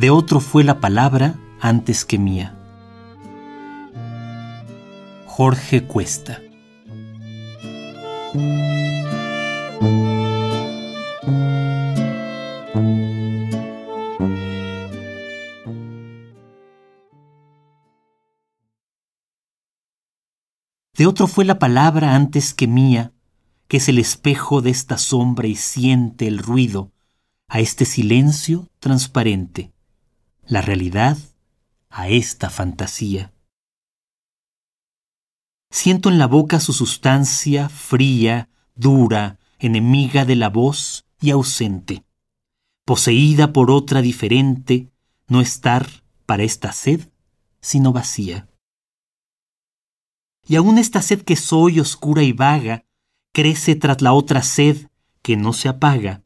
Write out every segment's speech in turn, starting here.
De otro fue la palabra antes que mía. Jorge Cuesta. De otro fue la palabra antes que mía, que es el espejo de esta sombra y siente el ruido a este silencio transparente la realidad a esta fantasía. Siento en la boca su sustancia fría, dura, enemiga de la voz y ausente, poseída por otra diferente, no estar para esta sed, sino vacía. Y aún esta sed que soy oscura y vaga, crece tras la otra sed que no se apaga.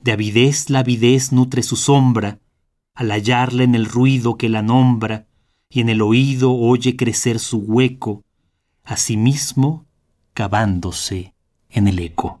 De avidez la avidez nutre su sombra, al hallarla en el ruido que la nombra y en el oído oye crecer su hueco, asimismo cavándose en el eco.